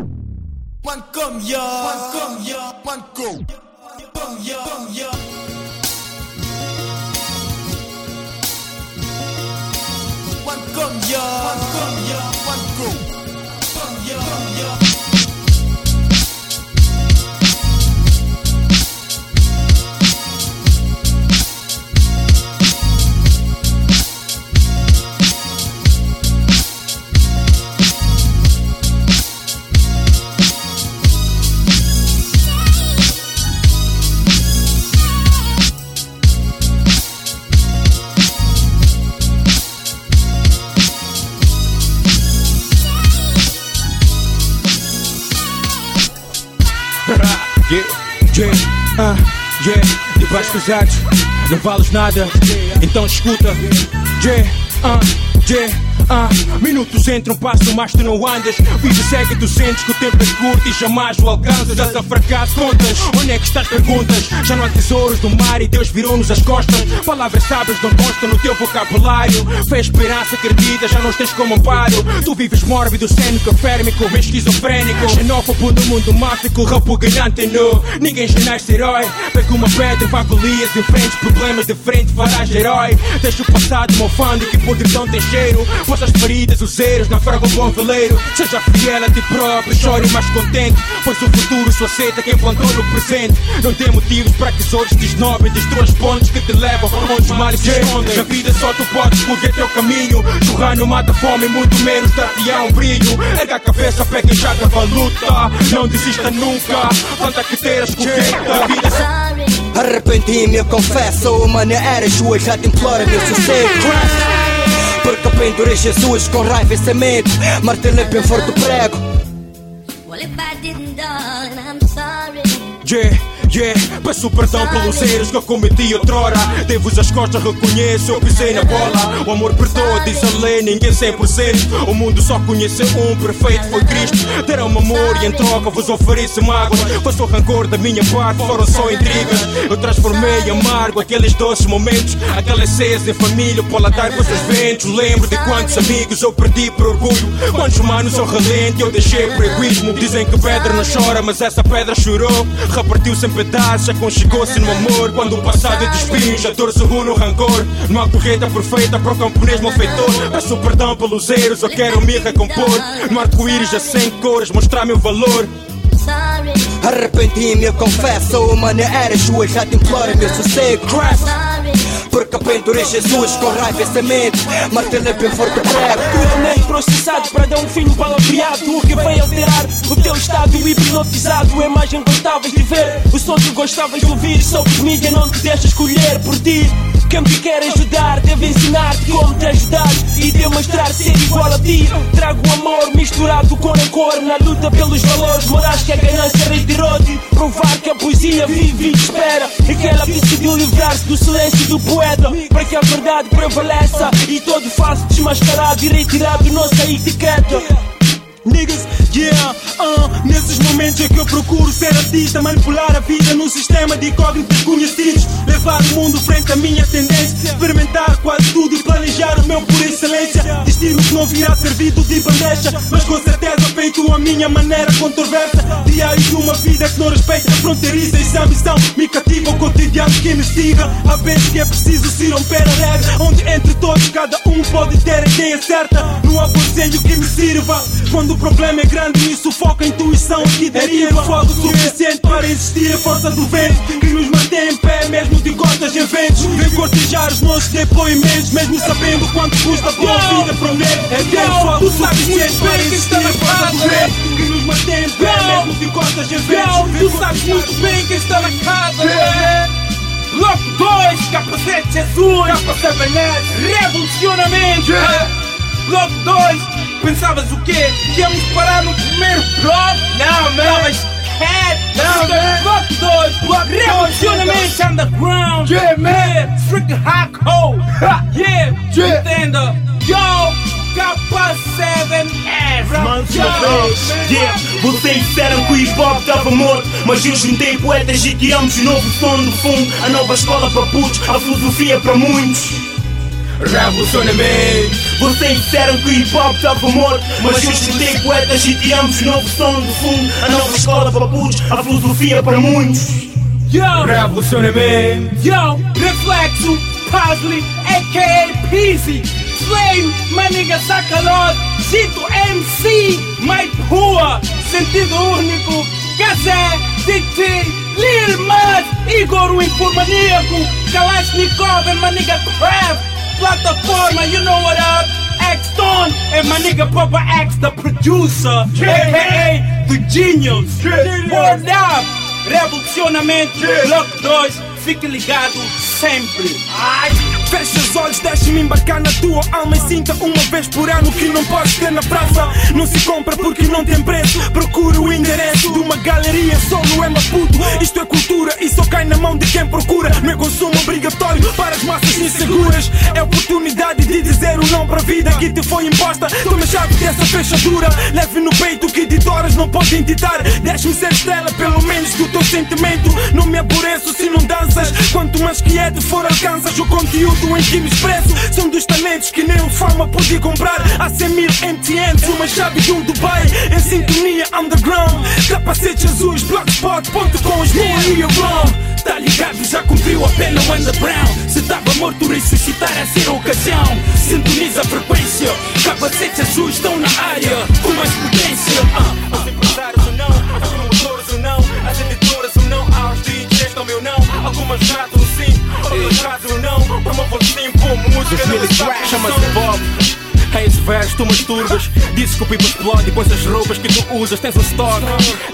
One come ya, one come ya, one go. Come ya, come ya. One come ya, one come ya, ah, yeah, debaixo pesados, não vales nada, então escuta. Yeah, ah, yeah, ah, minutos entram, passam, mas tu não andas. Vida segue, tu sentes que o tempo é curto e jamais o alcanças. Estás a fracasso, contas. Onde é que estás? Perguntas. Já não há tesouros do mar e Deus virou-nos as costas. Palavras sábias não constam no teu vocabulário. Fé, esperança, acredita, já não tens como amparo. Tu vives mórbido, cênico, férmico, esquizofrénico. Xenófobo do mundo máfico, repugnante nu. Ninguém já nasce herói. Pega uma pedra, vá Golias, enfrente problemas de frente, farás herói. Deixa o passado mofando que podridão tem cheiro. Pois as feridas, os erros, naufraga um bom veleiro. Seja fiel a ti próprio, chore mais contente. Pois o futuro só aceita quem plantou no presente. Não tem motivos para que os outros te esnobem. Destrua os pontos que te levam onde os males se escondem. Na vida só tu podes escolher teu caminho. Jorrar não mata fome, muito menos dar-te-á um brilho. Erga a cabeça, pega e já a luta. Não desista nunca, planta que ter as. A vida só Arrependi-me, eu confesso, mano, era sua, já te imploro, meu sossego. Porque pendurei Jesus com raiva e semente, martelei bem forte o prego. Well, if I didn't, darling, I'm sorry. Yeah, yeah, peço perdão pelos erros que eu cometi outrora. Devo-vos as costas, reconheço, eu pisei na bola. O amor perdoa, diz a lei, ninguém 100%. O mundo só conhece um, perfeito foi Cristo. Deram-me amor e em troca vos ofereço mágoas. Passou rancor da minha parte, foram só intrigas. Eu transformei amargo aqueles doces momentos, aquelas ceias em família, o paladar com os seus ventos. Lembro de quantos amigos eu perdi por orgulho. Quantos manos eu relento, eu deixei por egoísmo. Dizem que pedra não chora, mas essa pedra chorou. Repartiu-se em pedaços, aconchegou-se no amor. Quando o passado é de espinhos, a dor no rancor. Há correta perfeita para o camponês malfeitor. Peço perdão pelos erros, eu quero me recompor. No arco-íris a 100 cores, mostrar meu valor. Arrependi-me, eu confesso, mano, era sua, já te imploro, meu sossego. Porque pendurei Jesus com raiva e semente, martelei bem forte o prego. Puramente processado para dar um fim palavreado que vai alterar o teu estado hipnotizado. Imagens gostavas de ver, o som que gostavas de ouvir. Só os mídia não te deixa escolher por ti. Quem te quer ajudar deve ensinar-te como E demonstrar ser igual a ti. Trago amor misturado com rancor Na luta pelos valores. Morais que a ganância retirou-te Provar que a poesia vive e espera. E que ela decidiu livrar-se do silêncio do poeta. Para que a verdade prevaleça E todo falso desmascarado. E retirado nossa etiqueta Niggas, yeah, uh, nesses momentos é que eu procuro ser artista, manipular a vida num sistema de incógnitos conhecidos, levar o mundo frente à minha tendência, experimentar quase tudo e planejar o meu por excelência. Destino que não virá servido de bandeja, mas com certeza feito a minha maneira controversa. Diário de uma vida que não respeita fronteiriça e se a ambição me cativa o cotidiano que investiga. Há vezes que é preciso se romper a regra, onde entre todos cada um pode ter a ideia certa. Não há conselho que me sirva. Quando o problema é grande, me sufoca a intuição que deriva. É fogo suficiente para existir a força do vento que nos mantém em pé, mesmo de costas em ventos. Vem cortejar os nossos depoimentos, mesmo sabendo quanto custa por uma vida prometo. É ter fogo suficiente para existir a força do vento que nos mantém em pé, mesmo de costas em ventos. Tu sabes muito bem quem está na casa, né? Bloco 2, capacete Jesus, capacete revolucionamento. Bloco 2, pensavas o quê? Que íamos parar no primeiro bloco? Não, man. Estavas cat. Não, man. Bloco 2, bloco revolucionamento underground. Yeah, man. Freaking hardcore. Yeah, entenda. Yo, K7S. Mais uma vez, yeah. Vocês disseram que o hip hop estava morto, mas eu juntei poetas e criamos um novo som do fundo. A nova escola para putos, a filosofia para muitos. Revolucionamento. Vocês disseram que o hip hop estava morto Mas eu escutei poetas e tiramos novo som do fundo. A nova escola para putos, a filosofia para muitos. Yo, Revolucionamento. Yo, Reflexo, Pasley, a.k.a. Peasy, Flame, Maniga Sacarot, Cito MC, Rua, Sentido Único, Gazé, Dicti, Lil Mud, Igor o Informaníaco, Kalashnikov Maniga Craft, Plataforma, you know what up, X-Stone and my nigga Papa X, the producer, a.k.a. The Genius, Word Up, Revolucionamento, Block 2, fique ligado sempre. Fecha os olhos, deixa-me embarcar na tua alma e sinta uma vez por ano que não podes ter na praça. Não se compra porque não tem preço. Procura o endereço de uma galeria, solo é Maputo. Isto é cultura e só cai na mão de quem procura. Não é consumo obrigatório para as massas inseguras. É oportunidade de dizer o não para a vida que te foi imposta. Toma chave dessa fechadura. Leve no peito que editoras não podem ditar. Deixe-me ser estrela, pelo menos do teu sentimento. Não me aborreço se não danças. Quanto mais quieto for, alcanças o conteúdo em que me expresso. São dos talentos que nem o fama podia comprar. Há 100 mil MTNs, uma chave de um Dubai. Em sintonia underground. Capacete azuis, blogspot, ponto com os e wrong. Tá ligado, já cumpriu a pena o underground. Se tava morto, ressuscitar a ser a ocasião. Sintoniza a frequência. Capacetes azuis estão na área. Com mais potência. Ah, Os empresários ou não, os promotores ou não, as editoras ou não, aos DJs também ou não. Algumas razões sim, outras sim, boa música, não está Chama-se Bob. É esse verso, tu masturbas. Disse que o pipa explode com essas roupas que tu usas. Tens um stock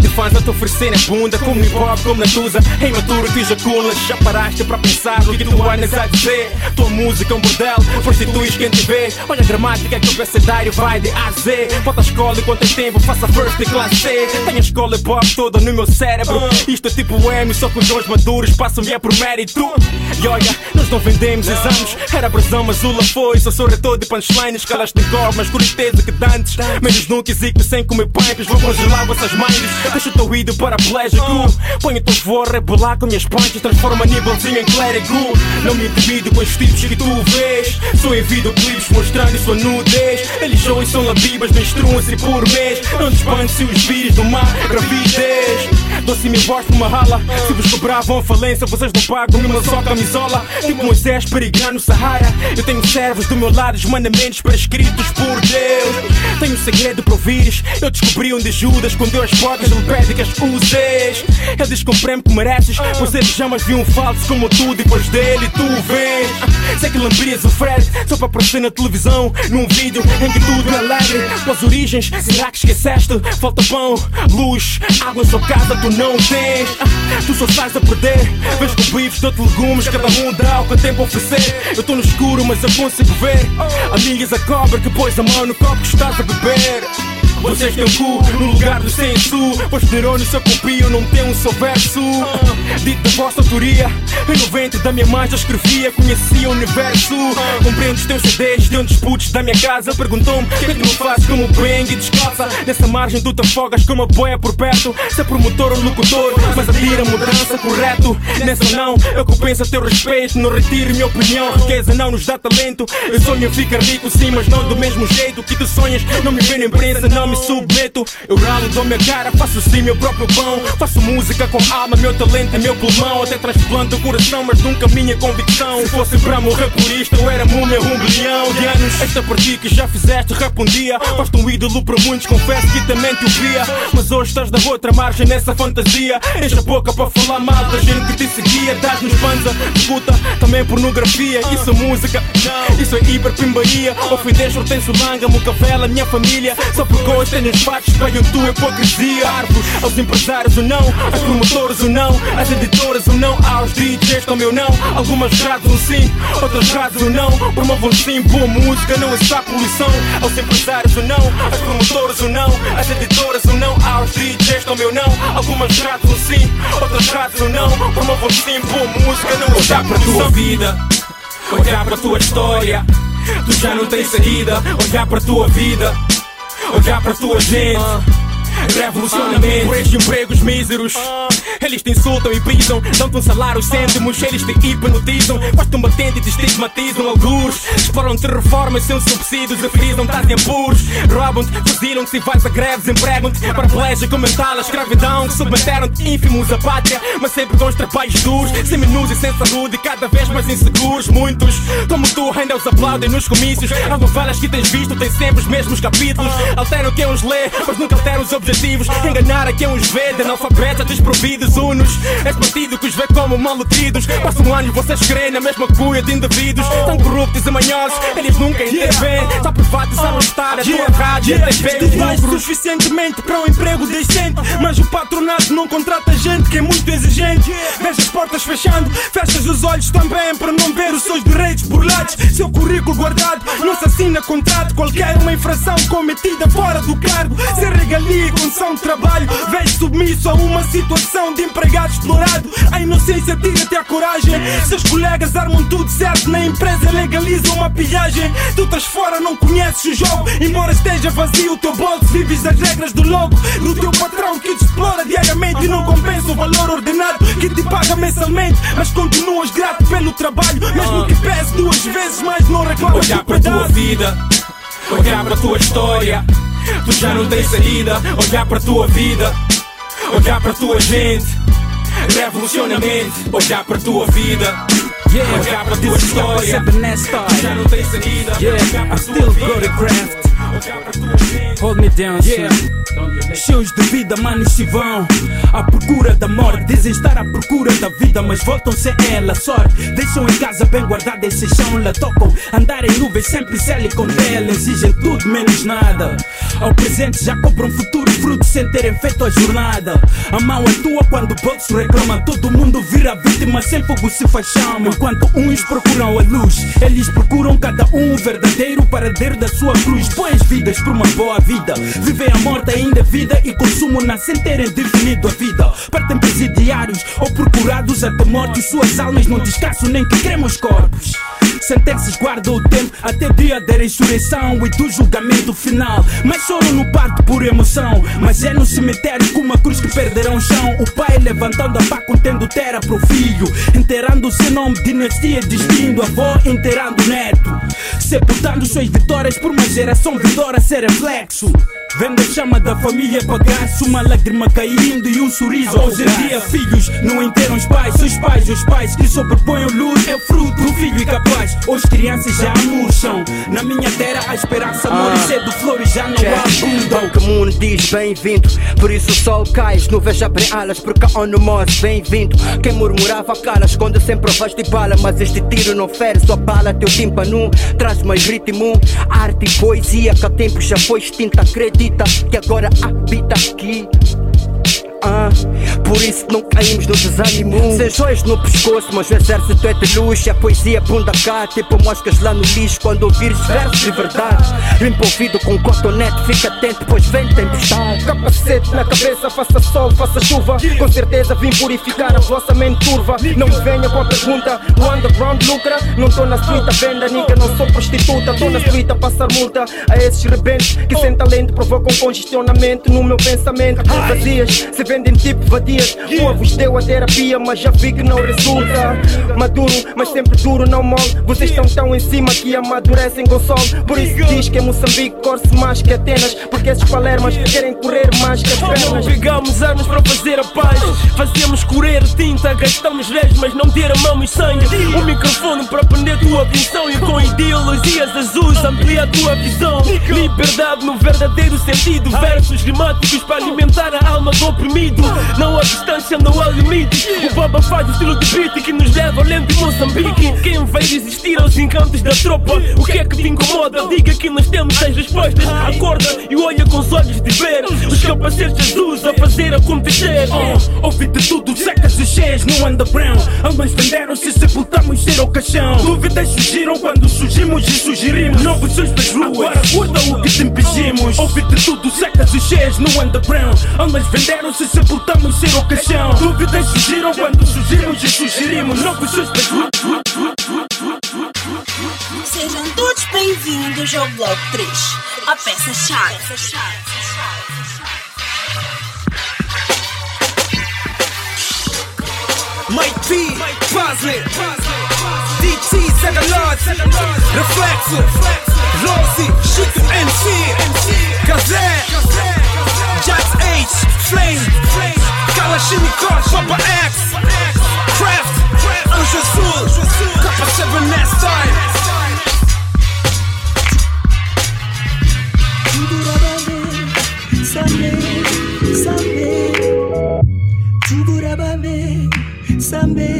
de fãs a te oferecerem a bunda, como hip hop, como natuza. É imaturo que ejaculas. Já paraste para pensar o que tu andas a dizer. Tua música é um bordel, prostituis quem te vê. Olha a gramática que o abecedário vai de A a Z. Bota a escola enquanto tem tempo, faça first e classe C. Tenho a escola hip hop toda no meu cérebro. Isto é tipo M, só que os maduros passam-me é por mérito. E olha, nós não vendemos exames. Era brasão, mas Zula foi. Só sou retor de punchlines, calas de cor, mas curteza que dantes. Menos nunca existe sem comer pipes. Vou congelar vossas mães. Deixa o teu ídolo para plégico. Põe o teu a rebolar com minhas punches. Transforma nívelzinho em clérigo. Não me intimido com os tipos que tu vês. Só envio clipes mostrando sua nudez. Eles shows são labibas, menstruam-se por mês. Não despanse os vírus do mar, gravidez. Doce minha voz uma rala. Se vos cobravam falência, vocês não pagam uma só camisola. Tipo Moisés peregrinar no Sahara. Eu tenho servos do meu lado, os mandamentos prescritos por Deus. Tenho um segredo para ouvires. Eu descobri onde Judas escondeu as portas, ele pede que as uses. Ele diz comprei-me que mereces, pois ele chamas de um falso como tu, depois dele tu vês. Sei que lambrias o Fred, só para aparecer na televisão, num vídeo em que tudo é alegre. Tuas origens, será que esqueceste? Falta pão, luz, água sua casa, tu não tens. Tu só sais a perder. Vês com bifes, dou-te legumes, cada um dá o que tem para oferecer. Eu estou no escuro, mas eu consigo ver. Amigas a cobra que pôs a mão no copo que estás a beber. Vocês têm cu no lugar do senso. Pois os neurônios só copiam, não tem um só verso. Dito vossa autoria Em 90 da minha mãe já escrevia Conhecia o universo. Compreendo os teus CDs de onde disputos da minha casa Perguntou-me o que é que não fazes como bang e descalça? Nessa margem tu te afogas com uma boia por perto Se é promotor ou locutor Mas atira a mudança correto? Nessa não, eu compenso teu respeito Não retiro minha opinião Riqueza não nos dá talento. Eu sonho ficar rico sim, mas não do mesmo jeito Que tu sonhas, não me vê na imprensa, não me submeto. Eu ralo, dou minha cara, faço sim meu próprio pão. Faço música com alma, meu talento é meu pulmão. Até transplanto o coração, mas nunca minha convicção. Se fosse para morrer por isto, eu era múmia um bilhão de anos. Esta por ti que já fizeste rap um dia. Um ídolo para muitos, confesso que também te ouvia. Mas hoje estás da outra margem nessa fantasia. Enche a boca para falar mal da gente que te seguia. Dás-nos panza, escuta, também pornografia. Isso é música, isso é hiperpimbaria Ofendeste Hortêncio Langa, Mucavela, minha família. Só porque hoje tenho os fatos, pegam tua hipocrisia Árvores, aos empresários ou não, aos promotores ou não Às editoras ou não, aos DJs também ou não. Algumas razões um sim, outras razões ou não. Promovam sim, boa música, não é só poluição. Aos empresários ou não, aos promotores ou não Às editoras ou não, aos DJs também ou não. Algumas razões um sim, outras razões ou não. Promovam sim, boa música, não é só Olhar para a tua poluição. vida, olhar para a tua história. Tu já não tens saída, olhar para a tua vida, olhar para a tua gente. Revolucionamento, por estes empregos míseros. Eles te insultam e pisam, dão-te um salário cêntimos, eles te hipnotizam, gostam batendo e te estigmatizam. Alguns exploram-te reformas sem subsídios, refrisam, estás em apuros, roubam-te, fuzilam-te se vais a greves, empregam-te paraplégico mental, a escravidão, submeteram-te ínfimos à pátria, mas sempre com os trabalhos duros, seminudos e sem saúde, e cada vez mais inseguros. Muitos, como tu, ainda os aplaudem nos comícios. As novelas que tens visto têm sempre os mesmos capítulos, alteram quem os lê, mas nunca alteram os objetivos. Enganar a quem os vê, de analfabetos a desprovidos, unos. És partido que os vê como malnutridos. Passam anos, vocês creem na mesma cuia de indivíduos, tão corruptos e manhosos, eles nunca intervêm. Só fato de estar a tua rádio, a TV, Estudaste lucros. suficientemente para um emprego decente Mas o patronato não contrata gente que é muito exigente. Vês as portas fechando, fechas os olhos também Para não ver os seus direitos burlados. Seu currículo guardado, não se assina contrato Qualquer uma infração cometida fora do cargo. Sem regalia e condição de trabalho. Vês submisso a uma situação de empregado explorado A inocência tira-te a coragem. Seus colegas armam tudo certo Na empresa legalizam uma pilhagem. Tu estás fora, não conheces o jogo. Embora esteja vazio o teu bolso Vives as regras do logo. Do teu patrão que te explora diariamente E não compensa o valor ordenado Que te paga mensalmente. Mas continuas grato pelo trabalho Mesmo que pese duas vezes mais Não reclamas Olhar para a tua vida, olhar para a tua história. Tu já não tens saída. Olhar para a tua vida, olhar para a tua gente. Revolucionamento, olhar para a tua vida. Olhar para a tua história. Tu já não tens saída. Olhar para a tua vida. Olhar para a tua gente. Hold me down, yeah. Cheios de vida, manos se vão à procura da morte. Dizem estar à procura da vida, mas voltam sem ela. Sorte, deixam em casa bem guardada esse chão. Lá tocam andar em nuvens, sempre cele com tela. Exigem tudo menos nada. Ao presente já cobram futuro fruto sem terem feito a jornada. A mão é tua quando o bolso reclama. Todo mundo vira vítima, sem fogo se faz chama. Enquanto uns procuram a luz, eles procuram cada um o verdadeiro paradeiro da sua cruz. Pões vidas por uma boa vida. Vivem a morte ainda é vida e consumo na sem terem definido a vida. Partem presidiários ou procurados até morte. Suas almas não descansam nem que cremam os corpos. Sentenças guardam o tempo até o dia da ressurreição e do julgamento final. Mas choram no parto por emoção. Mas é no cemitério com uma cruz que perderão o chão. O pai levantando a pá contendo terra pro filho. Enterrando o seu nome, dinastia destino. Avó enterrando o neto. Sepultando suas vitórias por uma geração vitória ser reflexo. Vendo a chama da família bagaço, uma lágrima caindo e um sorriso. Hoje em dia, filhos não enterram os pais, os pais, os pais que sobrepõem o luz. É fruto do filho incapaz. Hoje crianças já murcham. Na minha terra a esperança morre cedo, flores já não abundam. Que mundo diz bem-vindo Por isso o sol cai, nuvens abrem alas Porque a ONU morre, bem-vindo Quem murmurava cala, esconde sempre voz de bala Mas este tiro não fere, só bala teu tímpano Traz mais ritmo, arte e poesia Que há tempo já foi extinta, acredita Que agora habita aqui ah, por isso não caímos no desânimo Sem joias no pescoço, mas o exército é de luz E a poesia bunda cá, tipo moscas lá no lixo. Quando ouvires versos de verdade Limpa ouvido com cotonete, fica atento Pois vem tempestade. Capacete na cabeça, faça sol, faça chuva. Com certeza vim purificar a vossa mente turva. Não venha com a pergunta, o underground lucra. Não tô na street à venda, nigga, não sou prostituta. Tô na street a passar multa a esses rebentes Que sem talento provocam congestionamento no meu pensamento. Vazias, se vendem tipo vadias. Uma vos deu a terapia, mas já vi que não resulta. Maduro, mas sempre duro, não mole. Vocês estão tão em cima que amadurecem com sol. Por isso diz que é Moçambique corre mais que Atenas. Porque esses palermas querem correr mais que as pernas. Pegamos armas para fazer a paz. Fazemos correr tinta, gastamos leis mas não derramamos sangue. O microfone para prender tua atenção. E com ideologias azuis amplia a tua visão. Liberdade no verdadeiro sentido. Versos rimáticos para alimentar a alma do oprimido Não há distância, não há limite O baba faz o estilo de beat que nos leva além de Moçambique. Quem vai resistir aos encantos da tropa? O que é que te incomoda? Diga que nós temos as respostas. Acorda e olha com os olhos de ver Os capacetes azuis a fazer acontecer. Oh, Ouvi de tudo, secas e cheias no underground. Almas venderam-se, sepultamos ser o caixão. Dúvidas surgiram quando surgimos e sugerimos Novos sons das ruas, agora curta o que te impingimos. Ouvi de tudo, secas e cheias no underground. Almas venderam-se, e sepultamos sem ocasião. Dúvidas surgiram quando surgimos e sugerimos novos suspeitos. Sejam todos bem-vindos ao Bloco 3, a peça-chave. Mike P, Puzzle. DT, Sega Lord, Reflexo, Rosy, Chico MC, Kazé, Jax H, Flame, Kalashnikov, Papa X, Craft, Anjo Azul, Capa 7 Style. Sambe, sambe, tuburabame, sambe, sambe,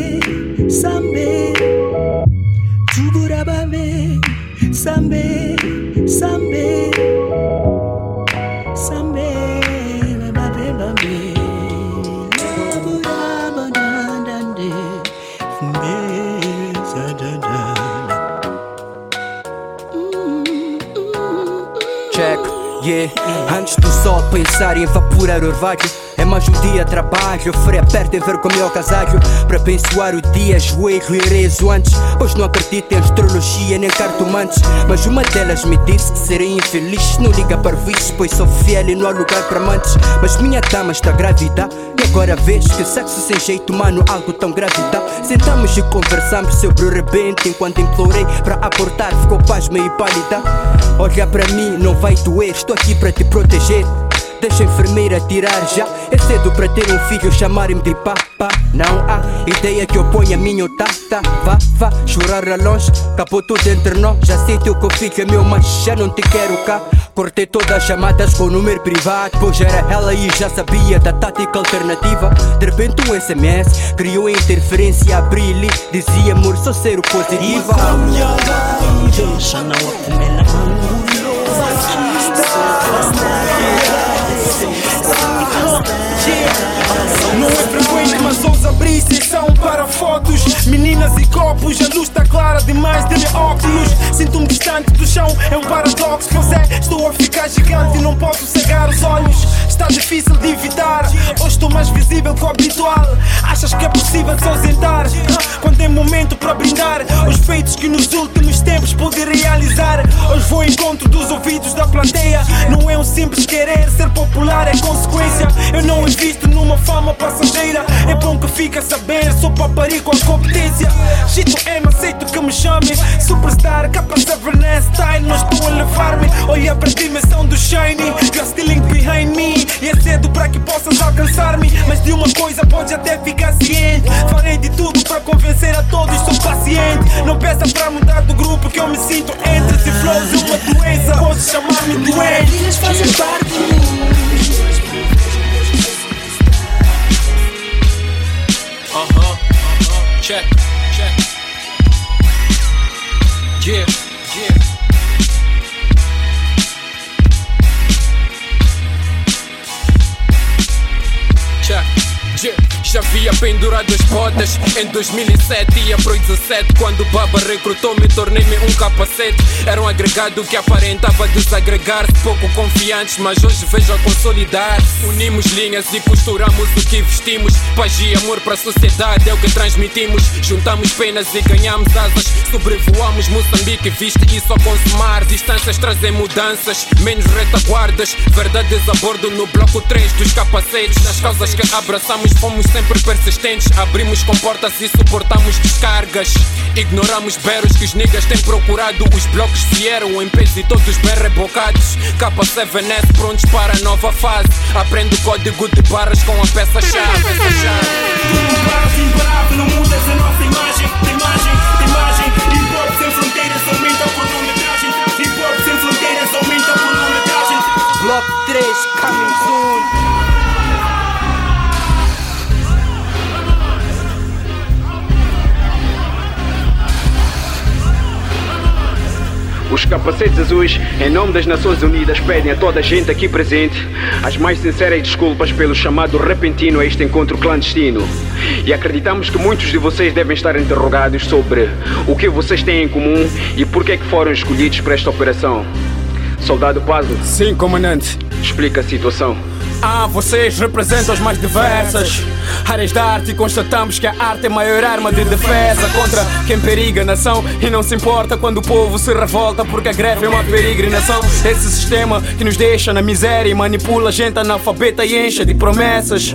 sambe, sambe, sambe, babe, babe. Check, yeah. Antes do sol pensar em evaporar orvalho mais um dia trabalho Freia perto em ver com o meu casaco Para abençoar o dia, ajoelho e rezo antes. Pois não acredito em astrologia nem cartomantes. Mas uma delas me disse que serei infeliz. Não liga para vices, pois sou fiel e não há lugar para amantes. Mas minha dama está grávida E agora vejo que sexo sem jeito humano Algo tão grávida Sentamos e conversamos sobre o rebento Enquanto implorei para abortar. Ficou pasma e pálida. Olha para mim, não vai doer. Estou aqui para te proteger Deixa a enfermeira tirar já É cedo para ter um filho chamarem-me de papa Não há ideia que eu ponha a minha tata Vá, vá, chorar a longe Acabou tudo entre nós Já sei teu que o filho é meu Mas já não te quero cá Cortei todas as chamadas com o número privado Pois era ela e já sabia da tática alternativa De repente um SMS Criou interferência, abri e Dizia amor, sou ser o positiva Deixa não acumular Não é frequente, mas ousa abrir sessão para fotos. Meninas e copos, a luz está clara demais de meu óculos. Sinto-me distante do chão, é um paradoxo. Pois é, estou a ficar gigante e não posso cegar os olhos Está difícil de evitar, hoje estou mais visível que o habitual. Achas que é possível se ausentar? Quando é momento para brindar Os feitos que nos últimos tempos pude realizar. Hoje vou ao encontro dos ouvidos da plateia. Não é um simples querer, ser popular é consequência. Eu não invisto numa fama passageira. É bom que fica a saber, sou papari com a competência. Chito M, aceito que me chamem Superstar, capa 7 style Não estou a levar-me, olha para a dimensão do shiny uma coisa pode até ficar ciente Farei de tudo para convencer a todos, sou paciente Não peça para mudar do grupo que eu me sinto entre Se flows é uma doença, podes chamar-me doente Eles fazem parte de mim Uh-huh. Check, check. Yeah, yeah. Já havia pendurado as botas. Em 2007 Ia pro 17 quando o Baba recrutou-me Tornei-me um capacete. Era um agregado que aparentava desagregar-se. Pouco confiantes, mas hoje vejo a consolidar-se. Unimos linhas e costuramos o que vestimos. Paz e amor para a sociedade é o que transmitimos. Juntamos penas e ganhamos asas. Sobrevoamos Moçambique, viste isso a consumar. Distâncias trazem mudanças, menos retaguardas. Verdades a bordo no bloco 3 dos capacetes. Nas causas que abraçamos fomos sempre persistentes. Abrimos com portas e suportamos descargas. Ignoramos berros que os niggas têm procurado. Os blocos vieram em peso e todos bem rebocados. K7S prontos para a nova fase. Aprendo o código de barras com a peça-chave peça-chave. Imparável, imparável, não mudas a nossa imagem. Imagem, imagem. Hip hop sem fronteiras aumenta a cronometragem. Hip hop sem fronteiras aumenta a cronometragem. Block 3, coming soon Os capacetes azuis, em nome das Nações Unidas, pedem a toda a gente aqui presente as mais sinceras desculpas pelo chamado repentino a este encontro clandestino. E acreditamos que muitos de vocês devem estar interrogados sobre o que vocês têm em comum e por que é que foram escolhidos para esta operação. Soldado Pazo, Sim, comandante. explica a situação. Ah, vocês representam as mais diversas áreas da arte constatamos que a arte é a maior arma de defesa contra quem periga a nação e não se importa quando o povo se revolta porque a greve é uma peregrinação. Esse sistema que nos deixa na miséria e manipula a gente analfabeta e enche de promessas.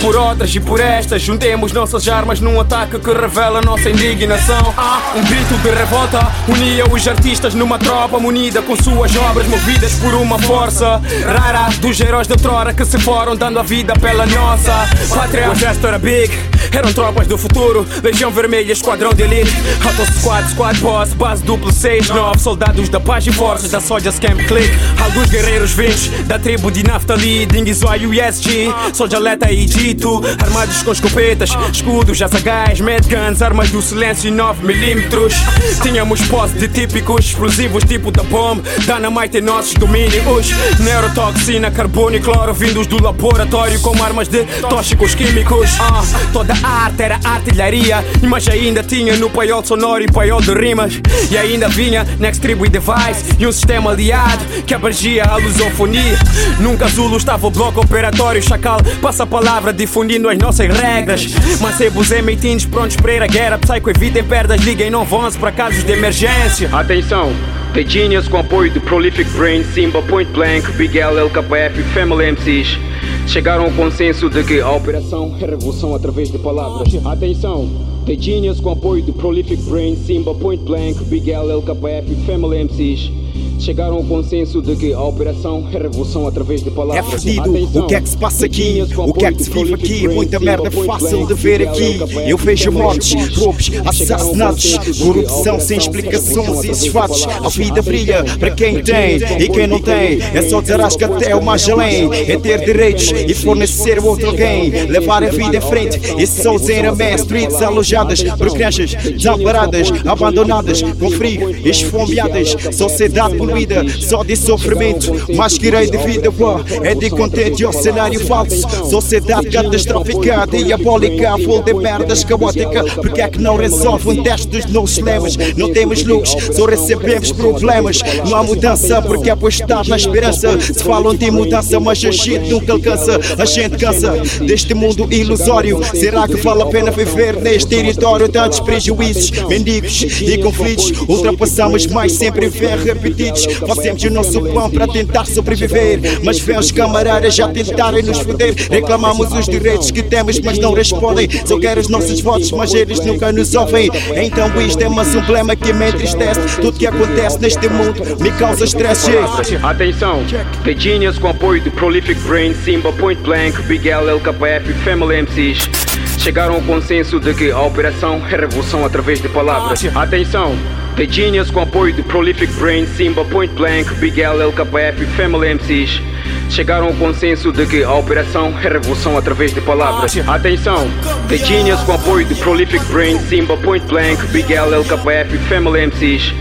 Por outras e por estas, juntemos nossas armas num ataque que revela nossa indignação. Há um grito de revolta unia os artistas numa tropa munida com suas obras movidas por uma força rara dos heróis de outrora que se foram dando a vida pela nossa pátria. O gesto era big, eram tropas do futuro, Legião Vermelha, Esquadrão de Elite, Auto Squad, Squad Boss, Base Duplo 69, soldados da paz e forças da Soldiers Camp Click, alguns guerreiros vindos da tribo de Naftali, Dinguizói USG, Soldier Leta e Dito, armados com escopetas, escudos, assagais, medguns, armas do silêncio e 9mm. Tínhamos posse de típicos explosivos tipo da bomba, Dynamite em nossos domínios, neurotoxina, carbono e cloro vindos do laboratório como armas de tóxicos químicos. Ah, toda a arte era artilharia, mas ainda tinha no paiol sonoro e paiol de rimas. E ainda vinha Next Tribu e Device e um sistema aliado que abrangia a lusofonia. Nunca Zulu estava o bloco operatório, Chacal passa a palavra difundindo as nossas regras. Mancebos e meitins prontos para ir à guerra, Psycho evitem perdas, liguem 911 para casos de emergência. Atenção! The Genius com apoio de Prolific Brain, Simba Point Blank, Big L, LKF e Family MCs chegaram ao consenso de que a operação é revolução através de palavras. Atenção! The Genius com apoio de Prolific Brain, Simba Point Blank, Big L, LKF e Family MCs chegaram ao consenso de que a operação é revolução através de É palavras. fedido, Atenção, o que é que se passa aqui? O que é que se vive aqui? Muita merda fácil de ver aqui. Eu vejo mortes, roubos, assassinatos, corrupção sem explicações e esses fatos. A vida brilha para quem tem e quem não tem. É só desarrasca até o mais além. É ter direitos e fornecer outro alguém. Levar a vida em frente. E em Ramé, streets alojadas por crianças desamparadas, abandonadas, com frio, esfomeadas. Sociedade poluída, só de sofrimento. Mas que irei de vida boa é de contente ao cenário falso. Sociedade catastrófica, diabólica, full de merdas caótica. Porque é que não resolve um teste dos nossos lemas? Não temos luz, só recebemos problemas. Não há mudança porque é apostado na esperança. Se falam de mudança, mas a gente nunca alcança. A gente cansa deste mundo ilusório. Será que vale a pena viver neste território? Tantos prejuízos, mendigos e conflitos. Ultrapassamos, mas sempre ver repetidos. Fazemos o nosso pão para tentar sobreviver. Mas vê os camaradas já tentarem nos foder. Reclamamos os direitos que temos, mas não respondem. Só querem os nossos votos, mas eles nunca nos ouvem. Então isto é mais um problema que me entristece. Tudo que acontece neste mundo me causa stress. Atenção! The Genius com apoio de Prolific Brain, Simba Point Blank, Big L, LKF e Family MCs chegaram ao consenso de que a operação é revolução através de palavras. Atenção! The Genius com apoio de Prolific Brain, Simba Point Blank, Big L, LKF e Family MCs chegaram ao consenso de que a operação é revolução através de palavras. Atenção! The Genius com apoio de Prolific Brain, Simba Point Blank, Big L, LKF e Family MCs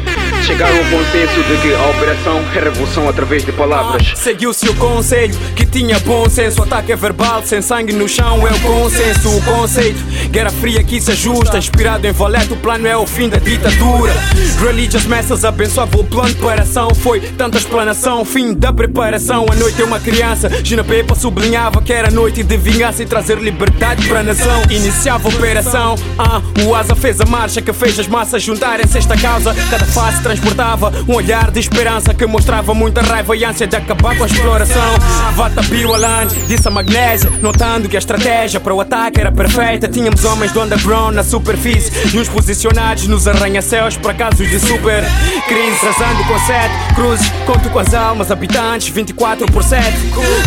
chegaram ao consenso de que a operação é revolução através de palavras. Seguiu-se o conselho que tinha bom senso. Ataque é verbal, sem sangue no chão é o consenso. O conceito, guerra fria que se ajusta. Inspirado em Valete, o plano é o fim da ditadura. Religious messas abençoava o plano de operação. Foi tanta explanação, fim da preparação. A noite é uma criança. Gina Pepa sublinhava que era noite de vingança e trazer liberdade para a nação. Iniciava a operação. Ah, o Asa fez a marcha que fez as massas juntarem-se esta causa. Cada face transportava um olhar de esperança que mostrava muita raiva e ânsia de acabar com a exploração. Vata Biwaland disse a magnésia, notando que a estratégia para o ataque era perfeita. Tínhamos homens do underground na superfície e uns posicionados nos arranha-céus para casos de super crise. Trazando com sete cruzes, conto com as almas habitantes 24 por 7.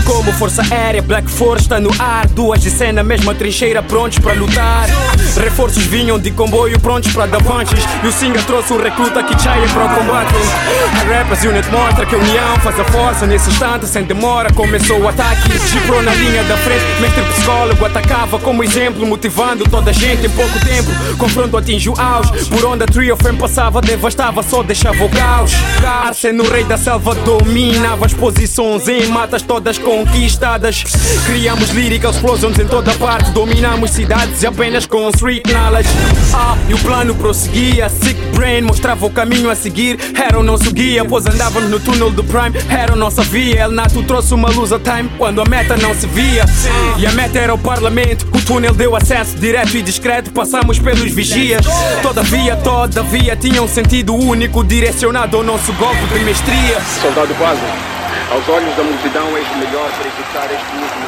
Como Força Aérea, Black Force está no ar, duas de cena, mesma trincheira, prontos para lutar. Reforços vinham de comboio, prontos para dar punches. E o Singa trouxe um recruta que chaia para o combate. Rappers Unit mostra que a união faz a força. Nesse instante, sem demora, começou o ataque. Gibrou na linha da frente, mestre psicólogo atacava como exemplo, motivando toda a gente em pouco tempo. Confronto atingiu auge, por onde a Trio Fame passava, devastava, só deixava o caos. Arseno, rei da selva, dominava as posições em matas todas conquistadas. Criamos lyrical explosions em toda parte, dominamos cidades apenas com street knowledge. Ah, e o plano prosseguia, Sick Brain mostrava o caminho a seguir. era o nosso guia. Pois andávamos no túnel do Prime, era a nossa via. El Nato trouxe uma luz a time quando a meta não se via. E a meta era o parlamento. O túnel deu acesso direto e discreto. Passamos pelos vigias. Todavia, todavia, tinha um sentido único direcionado ao nosso golpe de mestria. Soldado quase, aos olhos da multidão és melhor para executar este último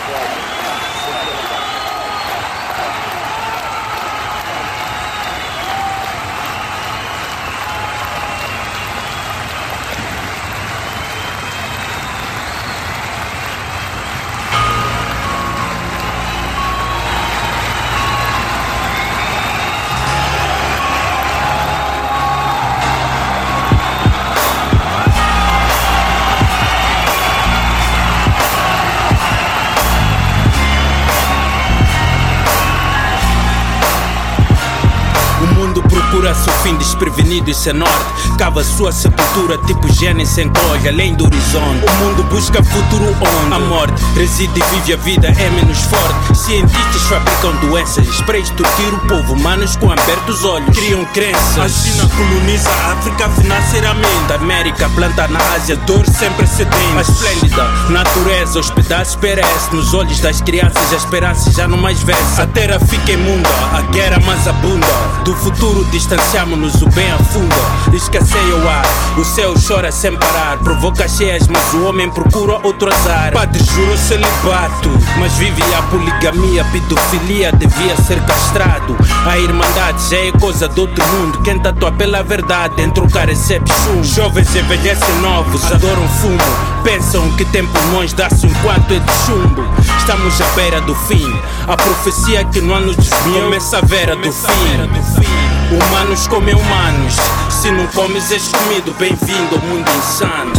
procura-se o fim desprevenido e sem norte. Cava sua sepultura, tipo Gênesis encolhe além do horizonte. O mundo busca futuro onde a morte reside e vive a vida é menos forte. Cientistas fabricam doenças, sprays torturam o povo, humanos com abertos olhos. Criam crenças. A China coloniza a África financeiramente. A América planta na Ásia, dor sempre se tem. A esplêndida natureza, os pedaços perece. Nos olhos das crianças, a esperança já não mais vence. A terra fica imunda, a guerra mais abunda. Do futuro distanciamos-nos, o bem afunda. Escasseia o ar, o céu chora sem parar. Provoca cheias, mas o homem procura outro azar. Padre jurou celibato, mas vive a poligamia. Pedofilia devia ser castrado. A irmandade já é coisa do outro mundo. Quem tatua pela verdade, em trocar recebe chumbo. Jovens envelhecem novos, adoram fumo. Pensam que tem pulmões, dá-se enquanto é de chumbo. Estamos à beira do fim. A profecia que não nos desviou começa a vera do fim. Humanos comem humanos. Se não comes, és comido. Bem-vindo ao mundo insano.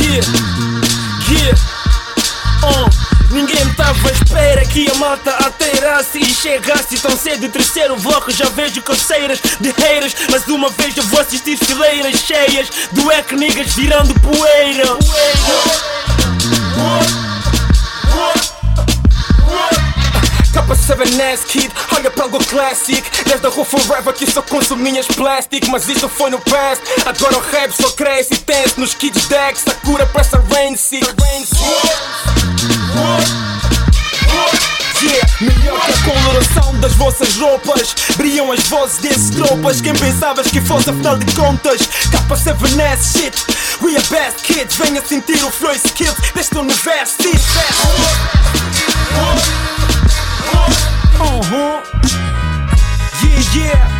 Yeah, yeah, oh. Ninguém tava à espera que a malta alterasse e chegasse tão cedo. Terceiro bloco, já vejo coceiras de haters. Mas uma vez eu vou assistir fileiras cheias do Ec niggas virando poeira. Capa 7S Kid, olha para algo classic. Desde a rua forever que só consuminhas plastic. Mas isto foi no past. Agora o rap só cresce e tense Nos kids decks, a cura para essa rain sick Yeah, melhor que a coloração das vossas roupas. Brilham as vozes desses tropas. Quem pensavas que fosse afinal de contas? Capa 7S shit. We are best kids. Venha sentir o flow e skills deste universo Uhum. Yeah, yeah.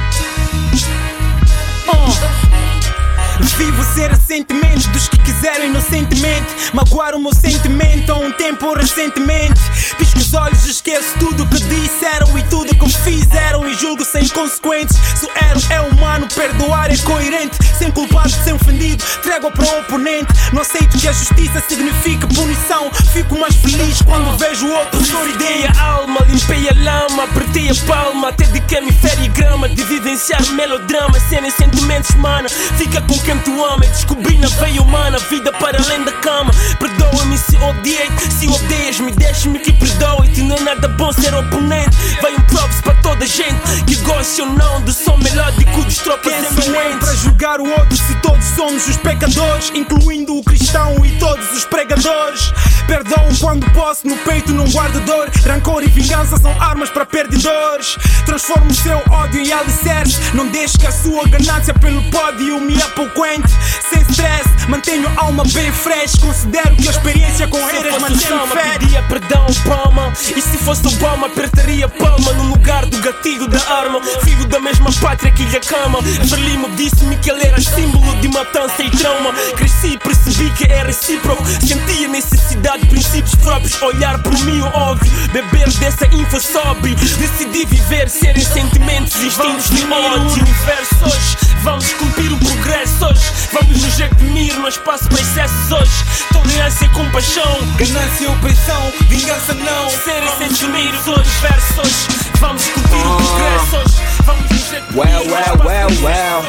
Vivo ser sentimentos dos que quiseram inocentemente. Magoar o meu sentimento há um tempo recentemente. Pisco os olhos, esqueço tudo que disseram E tudo que me fizeram e julgo sem consequentes. Se o erro é humano, perdoar é coerente. Sem culpado, sem ofendido, trégua para o oponente. Não aceito que a justiça signifique punição. Fico mais feliz quando vejo outro Floridei a alma, limpei a lama, apertei a palma. Até de que me grama de vivenciar melodrama Cenas sentimentos, mana, fica com quem tu ama Descobri na veia humana, vida para além da cama. Perdoa-me se odiei-te, se odeias-me Deixa-me que perdoe-te, não é nada bom ser oponente. Vai um props para toda a gente que gosta ou não Do som melódico dos tropas sou eu para julgar o outro se todos somos os pecadores Incluindo o cristão e todos os pregadores? Perdão quando posso, no peito não guardo dor. Rancor e vingança são armas para perdedores. Transformo o seu ódio em alicerce. Não deixe que a sua ganância pelo pódio me apoquente Sem stress, mantenho a alma bem fresh. Considero que a experiência com eras mantém-me fé pedia perdão Obama E se fosse Obama apertaria palma No lugar do gatilho da arma. Filho da mesma pátria que lhe acama Verlimo disse-me que ele era símbolo de matança e trauma. Cresci e percebi que é recíproco. Sentia necessidade de princípios próprios. Olhar por mim o óbvio. Beber dessa info sóbrio. Decidi viver, serem sentimentos instintos de ódio. Universo hoje Vamos esculpir o progresso hoje. Vamos nos redimir, no espaço para excessos hoje. Tolerância e compaixão. Ganância e opressão, vingança não. Serem sentimentos hoje, versos Vamos esculpir o progresso hoje. Vamos nos redimir, Well, no well, well, well.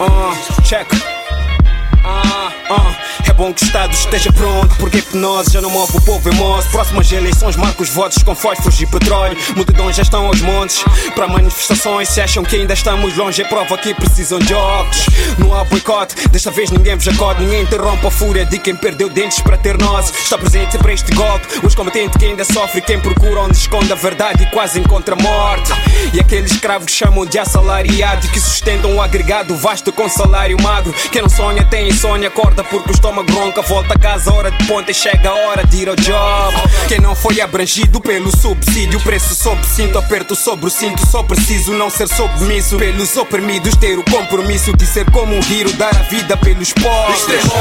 hoje. Uh, check. Uh, uh, É bom que o Estado esteja pronto, porque hipnose já não move o povo em moço. Próximas eleições marca os votos com fósforos e petróleo. Multidões já estão aos montes para manifestações. Se acham que ainda estamos longe, é prova que precisam de óculos. Não há boicote, desta vez ninguém vos acode. Ninguém interrompe a fúria de quem perdeu dentes para ter nós. Está presente para este golpe. Os combatentes que ainda sofrem, quem procura onde esconde a verdade e quase encontra a morte. E aqueles escravos que chamam de assalariado que sustentam o agregado vasto com salário magro. Quem não sonha tem insônia, acorda porque o estômago ronca. Volta a casa, hora de ponta e chega a hora de ir ao job. Quem não foi abrangido pelo subsídio, preço sob cinto, aperto sobre o cinto. Só preciso não ser submisso. Pelos oprimidos, ter o compromisso de ser como um rio, dar a vida pelos pobres. Extremos,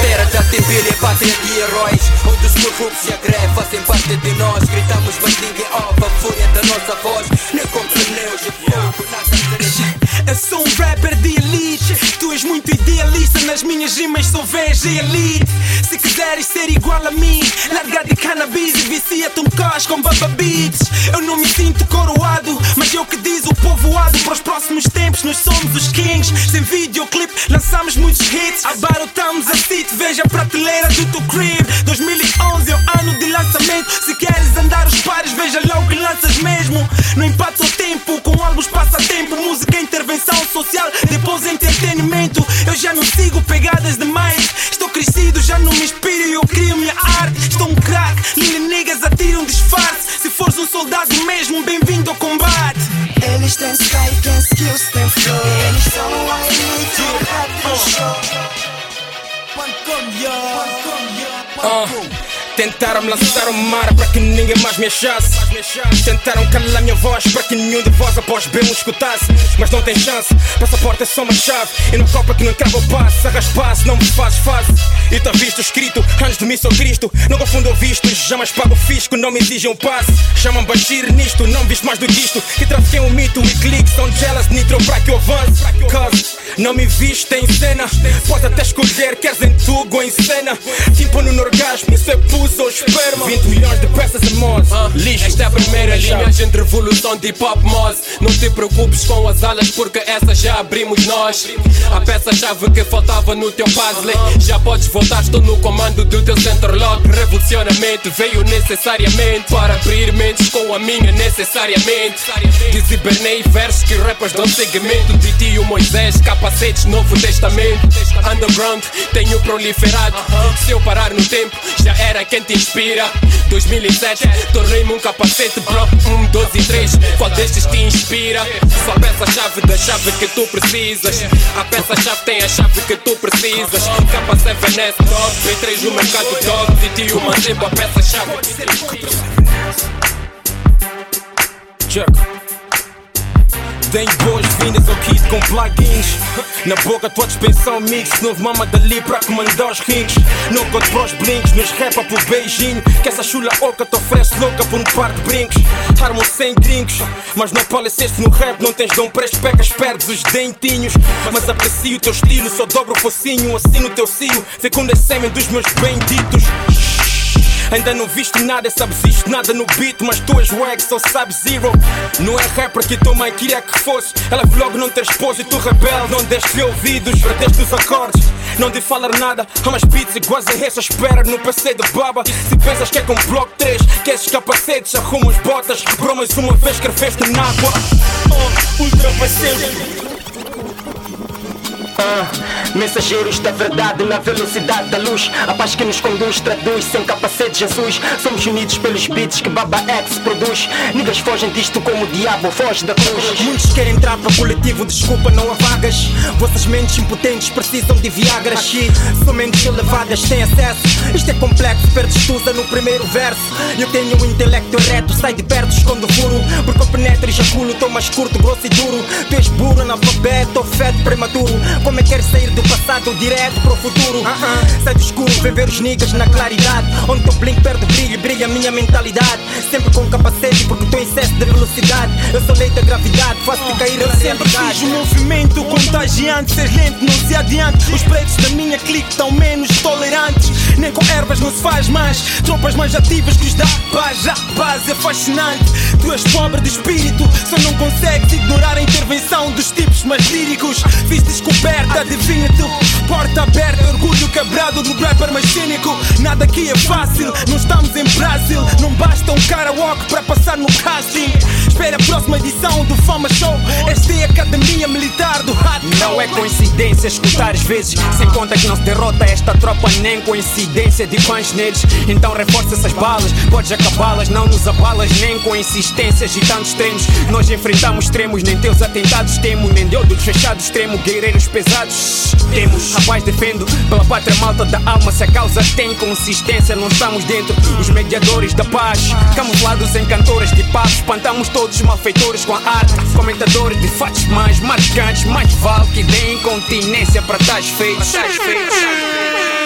terra da tempelha, pátria de heróis Onde os corruptos e a greve fazem parte de nós Gritamos mas ninguém ouve a fúria da nossa voz Nem com pneus de fogo, nada Eu sou um rapper de elite. Tu és muito idealista. Nas minhas rimas sou veja elite. Se quiseres ser igual a mim Larga de cannabis e vicia-te um cos com baba beats. Eu não me sinto coroado Mas é o que diz o povoado. Para os próximos tempos nós somos os kings. Sem videoclip lançamos muitos hits. Abarotamos a city Veja a prateleira do teu crib. 2011 é o ano de lançamento. Se queres andar os pares Veja lá o que lanças mesmo. Não empata o tempo Com álbuns passatempo Música é intervenção social Depois entretenimento. Eu já não sigo pegadas demais Estou crescido, já não me inspiro e Eu crio minha arte. Estou um crack, Lili niggas atiram disfarce. Se fores um soldado mesmo Bem-vindo ao combate. Eles têm style, têm skills, têm flow. Eles são o elite, o rap no show. Ah, Tentaram lançar um mar para que ninguém mais me achasse. Tentaram calar minha voz para que nenhum de vós após bem me escutasse. Mas não tem chance, passaporte é só uma chave. E no copa que não crava o passe, arraspasse, não me fazes fácil. E tá visto escrito, antes de mim sou Cristo. Não confundo o visto, jamais pago o fisco, não me exigem um passe. Chamam Bashir nisto, não visto mais do que isto. Que trafiquei um mito e clique, são jealous, nitro para que eu avance. Cause não me viste em cena, pode até escolher, queres em tudo ou em cena. Tipo no orgasmo, isso é ou esperma. 20 milhões de peças em moz, lixo. Esta é a primeira linha de revolução de hip hop moz. Não te preocupes com as alas, porque essa já abrimos nós. A peça-chave que faltava no teu puzzle. Já podes voltar, estou no comando do teu center lock. Revolucionamento veio necessariamente para abrir mentes com a minha necessariamente. Desibernei versos que rappers dão segmento. De ti o Moisés, capacetes, Novo Testamento. Underground, tenho proliferado. Se eu parar no tempo, já era quem te inspira. 2007, tornei-me um capacete, bro. 1, 12 e 3, qual destes te inspira? Só a peça-chave da chave que tu precisas. A peça-chave tem a chave que tu precisas. Capa 7S, dog, B3 no mercado, dog. De ti uma sempre a peça-chave. Check. Deem boas-vindas ao kit com plugins. Na boca tua dispensão mix. Novo mama dali para comandar os rings. No code pros blinks, nos rapa por beijinho. Que essa chula oca te oferece louca por um par de brincos. Armam sem drinks, mas não apareceste no rap. Não tens dom para as pecas, perdes os dentinhos. Mas aprecio o teu estilo, só dobro o focinho. Assino o teu cio, fecundo é sêmen dos meus benditos. Ainda não viste nada, sabes isto, nada no beat, mas tu és wag, só sabes zero. Não é rapper que tua mãe queria que fosse. Ela vlog não ter esposa e tu rebelde, não deste ouvidos, perdeste os acordes. Não de falar nada, há mais beats iguais a essa, espera no PC de baba. Se pensas que é com bloco 3, que esses capacetes arrumam as botas, bromas uma vez escreveste na água. Oh, ultrapassei. Ah, mensageiros da verdade na velocidade da luz A paz que nos conduz traduz sem capacete Jesus Somos unidos pelos beats que Baba X produz Niggas fogem disto como o diabo foge da cruz Muitos querem entrar para o coletivo, desculpa, não há vagas. Vossas mentes impotentes precisam de Viagra. São mentes elevadas, têm acesso. Isto é complexo, perdes tusa no primeiro verso. Eu tenho um intelecto reto, sai de perto, escondo furo. Porque eu penetro e jaculo, tô mais curto, grosso e duro. Tu és burro, analfabeto feto prematuro. Como é que queres sair do passado direto para o futuro? Sai do escuro, vem ver os niggas na claridade. Onde teu blink perde o brilho, brilha a minha mentalidade. Sempre com capacete, porque tô em excesso de velocidade. Eu sou lei da gravidade, faço-te cair Eu na sempre realidade. fiz um movimento contagiante Ser lento, não se adiante Os pretos da minha clique estão menos Nem com ervas não se faz mais. Tropas mais ativas que os da paz. Já paz é fascinante. Tu és pobre de espírito Só não consegues ignorar a intervenção dos tipos mais líricos. Fiz descoberta, adivinha tu Porta aberta, orgulho quebrado do rapper mais cínico. Nada aqui é fácil, não estamos em Brasil. Não basta um karaoke para passar no casting. Espera a próxima edição do Fama Show. Esta é a Academia Militar do Hot Não é coincidência escutar às vezes. Sem conta que não se derrota esta tropa, nem coincidência de fãs neles. Então reforça essas balas, podes acabá-las, não nos abalas, nem com insistências e tantos extremos. Nós enfrentamos extremos, nem teus atentados temo, nem dedos fechados extremo, guerreiros pesados. Temos, rapaz, defendo pela pátria malta da alma. Se a causa tem consistência, não estamos dentro. Os mediadores da paz, camuflados em cantores de paz, espantamos todos os malfeitores com a arte. Comentadores de fatos mais marcantes, mais vale que deem continência para tais feitos. Tais feitos.